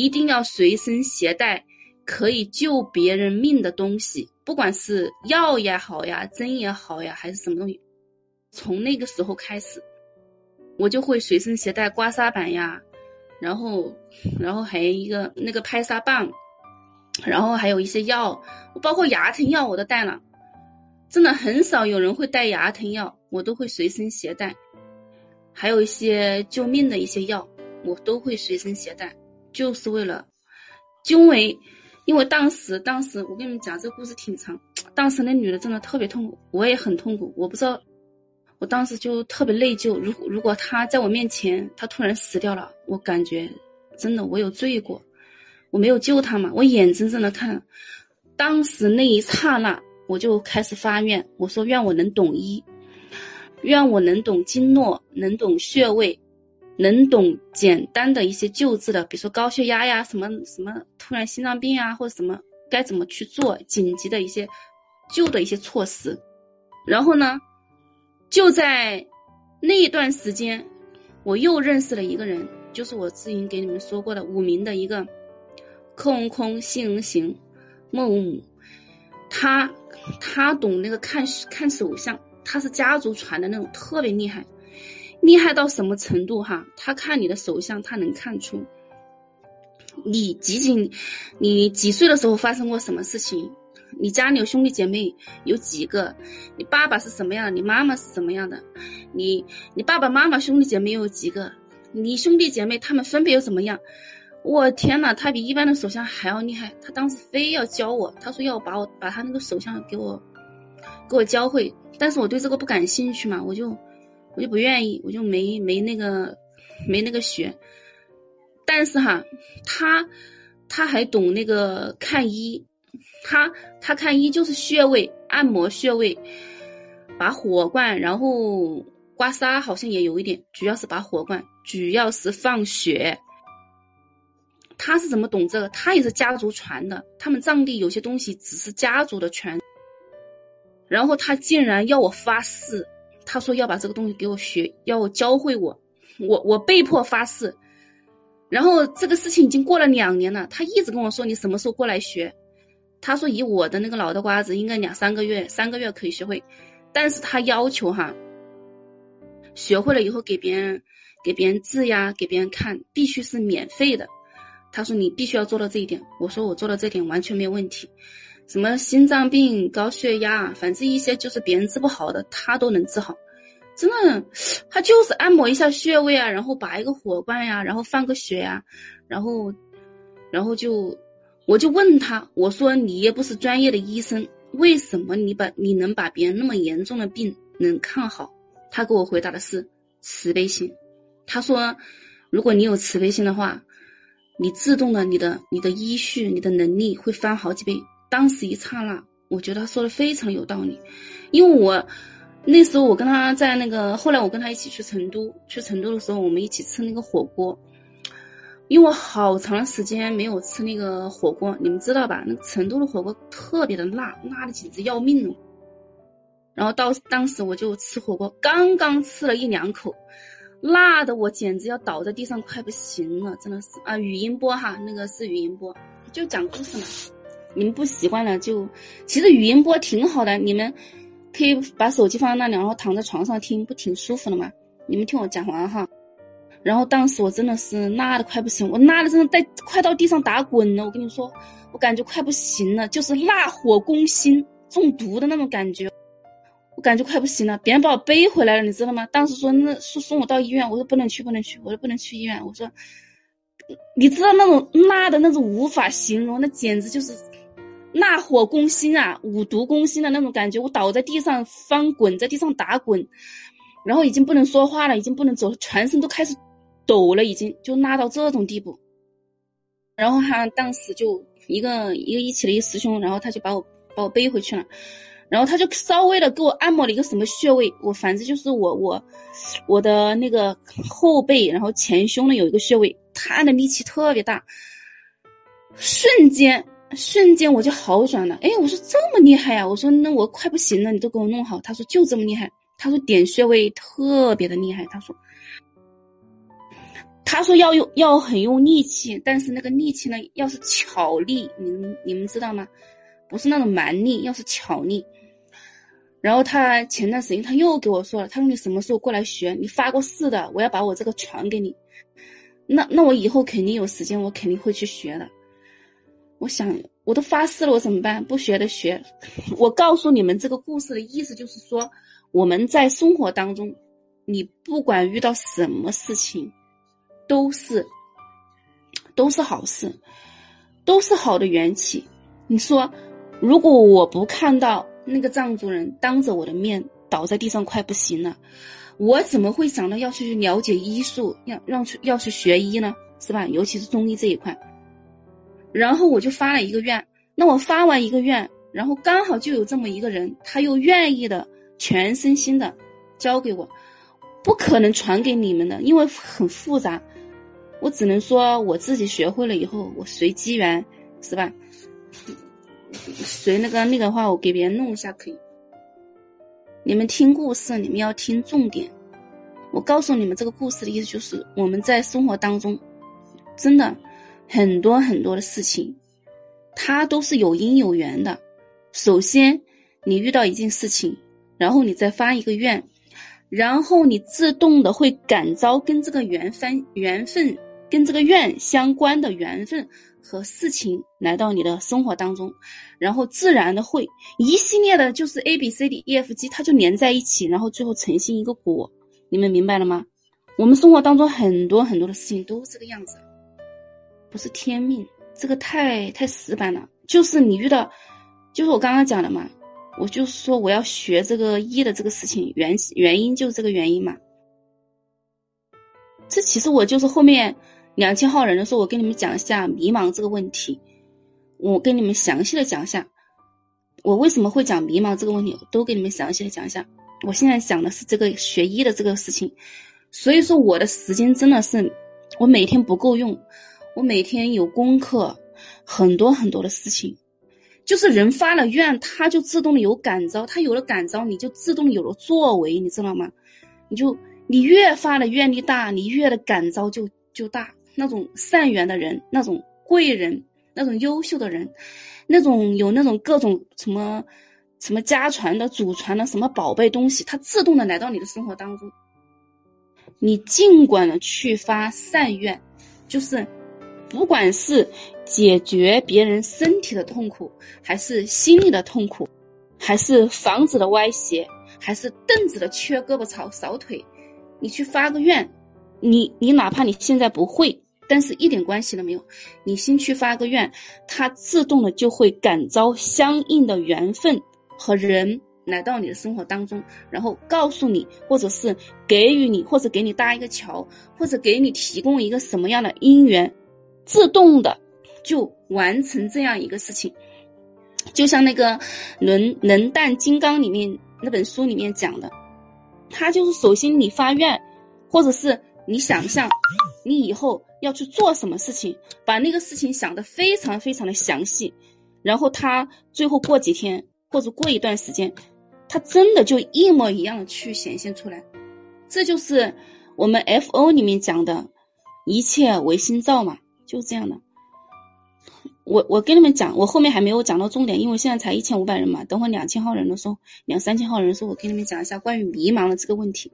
一定要随身携带可以救别人命的东西，不管是药也好呀，针也好呀，还是什么东西。从那个时候开始，我就会随身携带刮痧板呀，然后，然后还有一个那个拍痧棒，然后还有一些药，包括牙疼药我都带了。真的很少有人会带牙疼药，我都会随身携带。还有一些救命的一些药，我都会随身携带，就是为了，因为，因为当时，当时我跟你们讲这个故事挺长，当时那女的真的特别痛苦，我也很痛苦，我不知道，我当时就特别内疚。如如果她在我面前，她突然死掉了，我感觉真的我有罪过，我没有救她嘛，我眼睁睁的看，当时那一刹那。我就开始发愿，我说愿我能懂医，愿我能懂经络，能懂穴位，能懂简单的一些救治的，比如说高血压呀，什么什么突然心脏病啊，或者什么该怎么去做紧急的一些救的一些措施。然后呢，就在那一段时间，我又认识了一个人，就是我之前给你们说过的五名的一个空空心行孟母。他，他懂那个看看手相，他是家族传的那种，特别厉害，厉害到什么程度哈？他看你的手相，他能看出你几几，你几岁的时候发生过什么事情？你家里有兄弟姐妹有几个？你爸爸是什么样的？你妈妈是什么样的？你你爸爸妈妈兄弟姐妹有几个？你兄弟姐妹他们分别又怎么样？我天呐，他比一般的手相还要厉害。他当时非要教我，他说要把我把他那个手相给我给我教会，但是我对这个不感兴趣嘛，我就我就不愿意，我就没没那个没那个学。但是哈，他他还懂那个看医，他他看医就是穴位按摩穴位，拔火罐，然后刮痧好像也有一点，主要是拔火罐，主要是放血。他是怎么懂这个？他也是家族传的。他们藏地有些东西只是家族的传。然后他竟然要我发誓，他说要把这个东西给我学，要我教会我。我我被迫发誓。然后这个事情已经过了两年了，他一直跟我说你什么时候过来学？他说以我的那个脑袋瓜子，应该两三个月，三个月可以学会。但是他要求哈，学会了以后给别人给别人治呀，给别人看，必须是免费的。他说：“你必须要做到这一点。”我说：“我做到这点完全没有问题。什么心脏病、高血压，反正一些就是别人治不好的，他都能治好。真的，他就是按摩一下穴位啊，然后拔一个火罐呀，然后放个血呀，然后，然后就，我就问他，我说你也不是专业的医生，为什么你把你能把别人那么严重的病能看好？他给我回答的是慈悲心。他说，如果你有慈悲心的话。”你自动的，你的你的医序，你的能力会翻好几倍。当时一刹那，我觉得他说的非常有道理，因为我那时候我跟他在那个，后来我跟他一起去成都，去成都的时候，我们一起吃那个火锅，因为我好长时间没有吃那个火锅，你们知道吧？那个成都的火锅特别的辣，辣的简直要命了。然后到当时我就吃火锅，刚刚吃了一两口。辣的我简直要倒在地上，快不行了，真的是啊！语音播哈，那个是语音播，就讲故事嘛。你们不习惯了就，其实语音播挺好的，你们可以把手机放在那里，然后躺在床上听，不挺舒服的吗？你们听我讲完哈。然后当时我真的是辣的快不行，我辣的真的在快到地上打滚了。我跟你说，我感觉快不行了，就是辣火攻心，中毒的那种感觉。我感觉快不行了，别人把我背回来了，你知道吗？当时说那说送我到医院，我说不能去，不能去，我说不能去医院。我说，你知道那种辣的那种无法形容，那简直就是那火攻心啊，五毒攻心的那种感觉。我倒在地上翻滚，在地上打滚，然后已经不能说话了，已经不能走，全身都开始抖了，已经就拉到这种地步。然后他当时就一个一个一起的一师兄，然后他就把我把我背回去了。然后他就稍微的给我按摩了一个什么穴位，我反正就是我我我的那个后背，然后前胸的有一个穴位，他按的力气特别大，瞬间瞬间我就好转了。哎，我说这么厉害呀！我说那我快不行了，你都给我弄好。他说就这么厉害。他说点穴位特别的厉害。他说他说要用要很用力气，但是那个力气呢，要是巧力，你们你们知道吗？不是那种蛮力，要是巧力。然后他前段时间他又给我说了，他说你什么时候过来学？你发过誓的，我要把我这个传给你。那那我以后肯定有时间，我肯定会去学的。我想我都发誓了，我怎么办？不学的学。我告诉你们这个故事的意思就是说，我们在生活当中，你不管遇到什么事情，都是都是好事，都是好的缘起。你说，如果我不看到。那个藏族人当着我的面倒在地上快不行了，我怎么会想到要去了解医术，要让去要去学医呢？是吧？尤其是中医这一块。然后我就发了一个愿，那我发完一个愿，然后刚好就有这么一个人，他又愿意的全身心的交给我，不可能传给你们的，因为很复杂。我只能说我自己学会了以后，我随机缘，是吧？随那个那个话，我给别人弄一下可以。你们听故事，你们要听重点。我告诉你们，这个故事的意思就是，我们在生活当中，真的很多很多的事情，它都是有因有缘的。首先，你遇到一件事情，然后你再发一个愿，然后你自动的会感召跟这个缘分、缘分跟这个愿相关的缘分。和事情来到你的生活当中，然后自然的会一系列的，就是 A B C D E F G，它就连在一起，然后最后呈现一个果。你们明白了吗？我们生活当中很多很多的事情都是这个样子，不是天命，这个太太死板了。就是你遇到，就是我刚刚讲的嘛，我就说我要学这个一的这个事情，原原因就是这个原因嘛。这其实我就是后面。两千号人的时候，我跟你们讲一下迷茫这个问题。我跟你们详细的讲一下，我为什么会讲迷茫这个问题，都给你们详细的讲一下。我现在讲的是这个学医的这个事情，所以说我的时间真的是我每天不够用，我每天有功课，很多很多的事情。就是人发了愿，他就自动的有感召，他有了感召，你就自动有了作为，你知道吗？你就你越发的愿力大，你越的感召就就大。那种善缘的人，那种贵人，那种优秀的人，那种有那种各种什么什么家传的、祖传的什么宝贝东西，它自动的来到你的生活当中。你尽管的去发善愿，就是不管是解决别人身体的痛苦，还是心理的痛苦，还是房子的歪斜，还是凳子的缺胳膊少少腿，你去发个愿，你你哪怕你现在不会。但是一点关系都没有，你先去发个愿，它自动的就会感召相应的缘分和人来到你的生活当中，然后告诉你，或者是给予你，或者给你搭一个桥，或者给你提供一个什么样的因缘，自动的就完成这样一个事情。就像那个《能能蛋金刚》里面那本书里面讲的，他就是首先你发愿，或者是你想象，你以后。要去做什么事情，把那个事情想得非常非常的详细，然后他最后过几天或者过一段时间，他真的就一模一样的去显现出来，这就是我们 F O 里面讲的，一切唯心造嘛，就是这样的。我我跟你们讲，我后面还没有讲到重点，因为现在才一千五百人嘛，等会两千号人的时候，两三千号人的时候，我跟你们讲一下关于迷茫的这个问题。